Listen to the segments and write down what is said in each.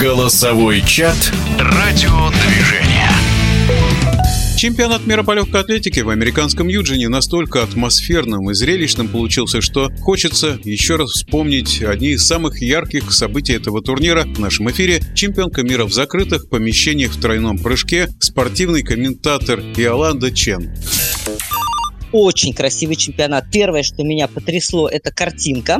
Голосовой чат «Радиодвижение». Чемпионат мира по легкой атлетике в американском Юджине настолько атмосферным и зрелищным получился, что хочется еще раз вспомнить одни из самых ярких событий этого турнира в нашем эфире. Чемпионка мира в закрытых помещениях в тройном прыжке, спортивный комментатор Иоланда Чен. Очень красивый чемпионат. Первое, что меня потрясло, это картинка.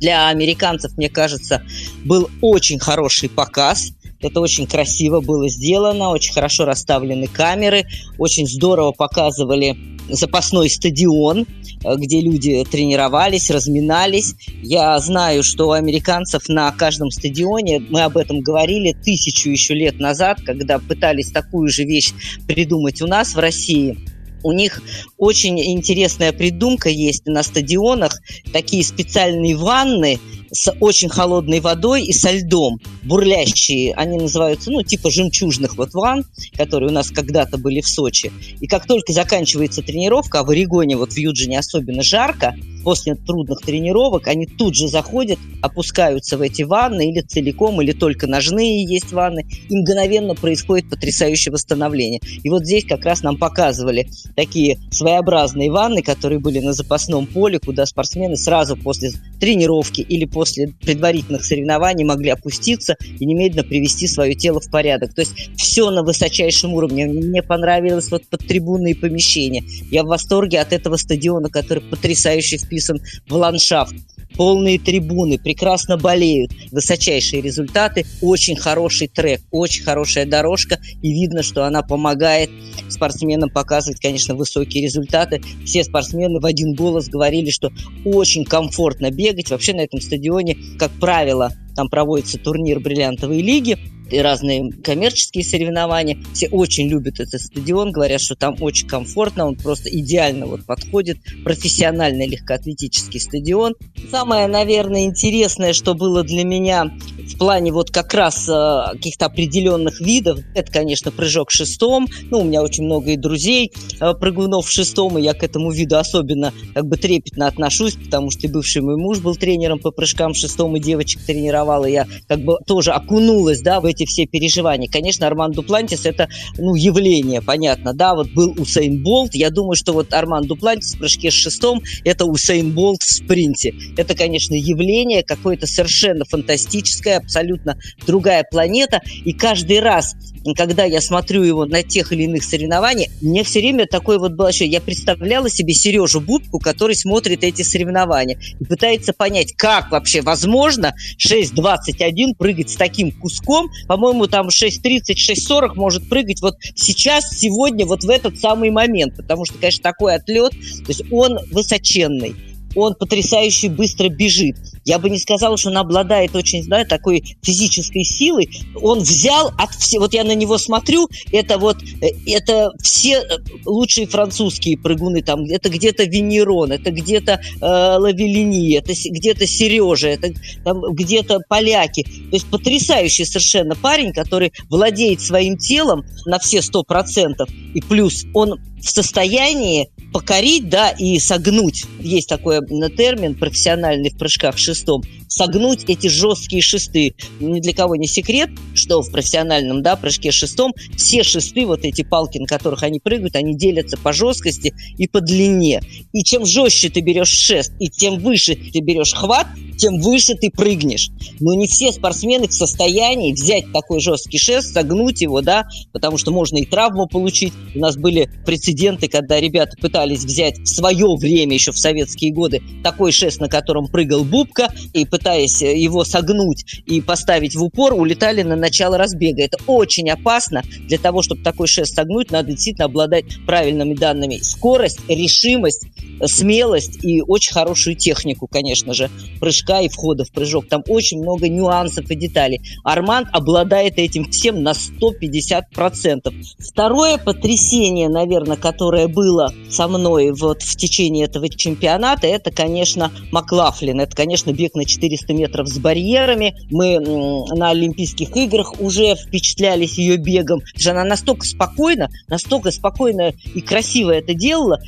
Для американцев, мне кажется, был очень хороший показ. Это очень красиво было сделано, очень хорошо расставлены камеры, очень здорово показывали запасной стадион, э, где люди тренировались, разминались. Я знаю, что у американцев на каждом стадионе, мы об этом говорили тысячу еще лет назад, когда пытались такую же вещь придумать у нас в России – у них очень интересная придумка есть на стадионах. Такие специальные ванны с очень холодной водой и со льдом, бурлящие. Они называются, ну, типа жемчужных вот ванн, которые у нас когда-то были в Сочи. И как только заканчивается тренировка, а в Орегоне, вот в Юджине особенно жарко, после трудных тренировок они тут же заходят, опускаются в эти ванны или целиком, или только ножные есть ванны, и мгновенно происходит потрясающее восстановление. И вот здесь как раз нам показывали такие своеобразные ванны, которые были на запасном поле, куда спортсмены сразу после тренировки или после предварительных соревнований могли опуститься и немедленно привести свое тело в порядок. То есть все на высочайшем уровне. Мне понравилось вот подтрибунные помещения. Я в восторге от этого стадиона, который потрясающе вписан в ландшафт. Полные трибуны, прекрасно болеют, высочайшие результаты, очень хороший трек, очень хорошая дорожка, и видно, что она помогает спортсменам показывать, конечно, высокие результаты. Все спортсмены в один голос говорили, что очень комфортно бегать. Вообще на этом стадионе, как правило, там проводится турнир бриллиантовой лиги, и разные коммерческие соревнования. Все очень любят этот стадион, говорят, что там очень комфортно, он просто идеально вот подходит. Профессиональный легкоатлетический стадион. Самое, наверное, интересное, что было для меня в плане вот как раз э, каких-то определенных видов, это, конечно, прыжок шестом. Ну, у меня очень много и друзей э, прыгунов в шестом, и я к этому виду особенно как бы трепетно отношусь, потому что и бывший мой муж был тренером по прыжкам шестом, и девочек тренировал, и я как бы тоже окунулась, да, в эти все переживания. Конечно, Арман Дуплантис это, ну, явление, понятно, да, вот был Усейн Болт, я думаю, что вот Арман Дуплантис в прыжке с шестом это Усейн Болт в спринте. Это, конечно, явление какое-то совершенно фантастическое, абсолютно другая планета, и каждый раз когда я смотрю его на тех или иных соревнованиях, мне все время такое вот было ощущение. Я представляла себе Сережу Бубку, который смотрит эти соревнования и пытается понять, как вообще возможно 6.21 прыгать с таким куском. По-моему, там 6.30, 6.40 может прыгать вот сейчас, сегодня, вот в этот самый момент. Потому что, конечно, такой отлет, то есть он высоченный он потрясающе быстро бежит. Я бы не сказала, что он обладает очень, да, такой физической силой. Он взял от всех, вот я на него смотрю, это вот, э, это все э, лучшие французские прыгуны, там, это где-то Венерон, это где-то э, Лавелини, это где-то Сережа, это где-то поляки. То есть потрясающий совершенно парень, который владеет своим телом на все сто процентов, и плюс он в состоянии покорить, да, и согнуть. Есть такой термин профессиональный в прыжках шестом. Согнуть эти жесткие шесты. Ни для кого не секрет, что в профессиональном, да, прыжке шестом все шесты, вот эти палки, на которых они прыгают, они делятся по жесткости и по длине. И чем жестче ты берешь шест, и тем выше ты берешь хват, тем выше ты прыгнешь. Но не все спортсмены в состоянии взять такой жесткий шест, согнуть его, да, потому что можно и травму получить. У нас были прецеденты, когда ребята пытались взять в свое время, еще в советские годы, такой шест, на котором прыгал Бубка, и пытаясь его согнуть и поставить в упор, улетали на начало разбега. Это очень опасно. Для того, чтобы такой шест согнуть, надо действительно обладать правильными данными. Скорость, решимость, смелость и очень хорошую технику, конечно же, прыжка и входа в прыжок. Там очень много нюансов и деталей. Арман обладает этим всем на 150%. Второе потрясение, наверное, которое было со со мной вот в течение этого чемпионата, это, конечно, Маклафлин. Это, конечно, бег на 400 метров с барьерами. Мы на Олимпийских играх уже впечатлялись ее бегом. Она настолько спокойно, настолько спокойно и красиво это делала,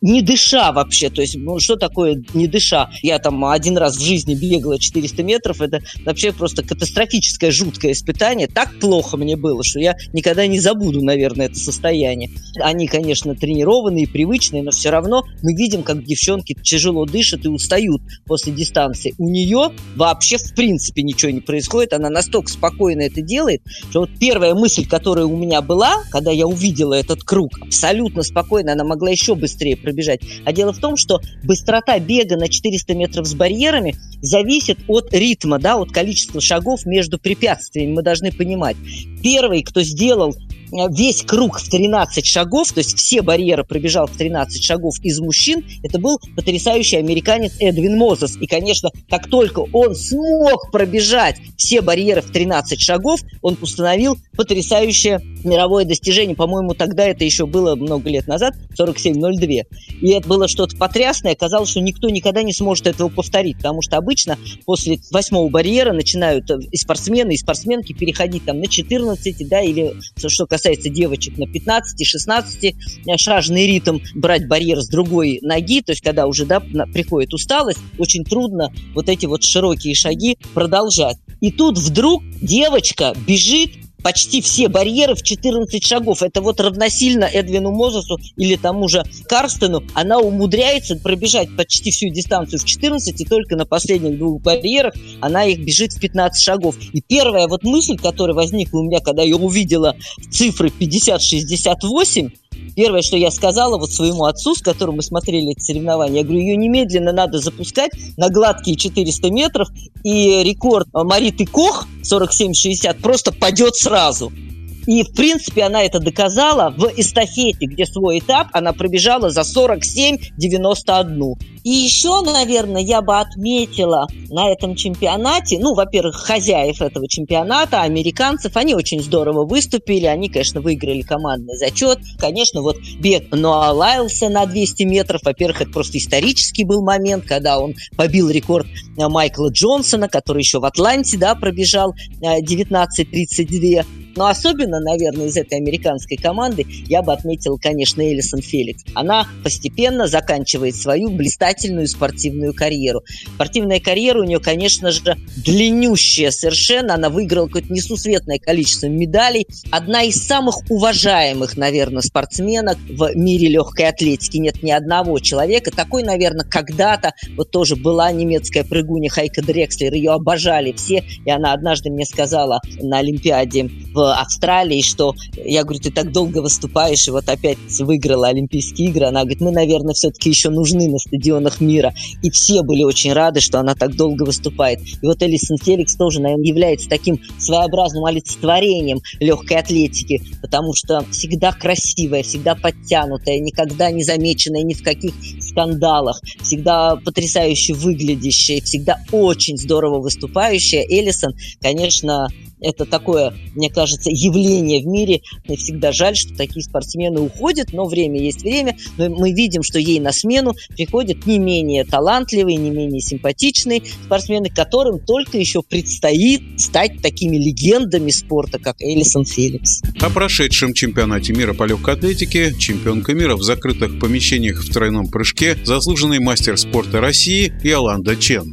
не дыша вообще. То есть, ну, что такое не дыша? Я там один раз в жизни бегала 400 метров. Это вообще просто катастрофическое, жуткое испытание. Так плохо мне было, что я никогда не забуду, наверное, это состояние. Они, конечно, тренированные, привычные, но все равно мы видим, как девчонки тяжело дышат и устают после дистанции. У нее вообще в принципе ничего не происходит. Она настолько спокойно это делает, что вот первая мысль, которая у меня была, когда я увидела этот круг, абсолютно спокойно, она могла еще быстрее пробежать. А дело в том, что быстрота бега на 400 метров с барьерами зависит от ритма, да, от количества шагов между препятствиями. Мы должны понимать. Первый, кто сделал весь круг в 13 шагов, то есть все барьеры пробежал в 13 шагов из мужчин, это был потрясающий американец Эдвин Мозес. И, конечно, как только он смог пробежать все барьеры в 13 шагов, он установил потрясающее мировое достижение. По-моему, тогда это еще было много лет назад, 47.02. И это было что-то потрясное. Казалось, что никто никогда не сможет этого повторить, потому что обычно после восьмого барьера начинают и спортсмены, и спортсменки переходить там на 14, да, или что касается девочек на 15-16 шажный ритм, брать барьер с другой ноги, то есть когда уже да, приходит усталость, очень трудно вот эти вот широкие шаги продолжать. И тут вдруг девочка бежит почти все барьеры в 14 шагов. Это вот равносильно Эдвину Мозесу или тому же Карстену. Она умудряется пробежать почти всю дистанцию в 14, и только на последних двух барьерах она их бежит в 15 шагов. И первая вот мысль, которая возникла у меня, когда я увидела цифры 50-68, Первое, что я сказала вот своему отцу, с которым мы смотрели эти соревнования, я говорю, ее немедленно надо запускать на гладкие 400 метров, и рекорд Мариты Кох 47-60 просто падет сразу. И, в принципе, она это доказала в эстафете, где свой этап она пробежала за 47-91. И еще, наверное, я бы отметила на этом чемпионате, ну, во-первых, хозяев этого чемпионата, американцев, они очень здорово выступили, они, конечно, выиграли командный зачет. Конечно, вот бег Ноа Лайлса на 200 метров, во-первых, это просто исторический был момент, когда он побил рекорд Майкла Джонсона, который еще в Атланте, да, пробежал 19.32. Но особенно, наверное, из этой американской команды я бы отметил, конечно, Элисон Феликс. Она постепенно заканчивает свою блистательную спортивную карьеру. Спортивная карьера у нее, конечно же, длиннющая совершенно. Она выиграла какое-то несусветное количество медалей. Одна из самых уважаемых, наверное, спортсменок в мире легкой атлетики. Нет ни одного человека. Такой, наверное, когда-то вот тоже была немецкая прыгуня Хайка Дрекслер. Ее обожали все. И она однажды мне сказала на Олимпиаде в Австралии, что я говорю, ты так долго выступаешь, и вот опять выиграла Олимпийские игры. Она говорит, мы, наверное, все-таки еще нужны на стадионах мира. И все были очень рады, что она так долго выступает. И вот Элисон Феликс тоже, наверное, является таким своеобразным олицетворением легкой атлетики, потому что всегда красивая, всегда подтянутая, никогда не замеченная ни в каких скандалах, всегда потрясающе выглядящая, всегда очень здорово выступающая. Элисон, конечно, это такое, мне кажется, явление в мире. Мне всегда жаль, что такие спортсмены уходят, но время есть время. Но мы видим, что ей на смену приходят не менее талантливые, не менее симпатичные спортсмены, которым только еще предстоит стать такими легендами спорта, как Элисон Феликс. О прошедшем чемпионате мира по легкой атлетике, чемпионка мира в закрытых помещениях в тройном прыжке, заслуженный мастер спорта России Иоланда Чен.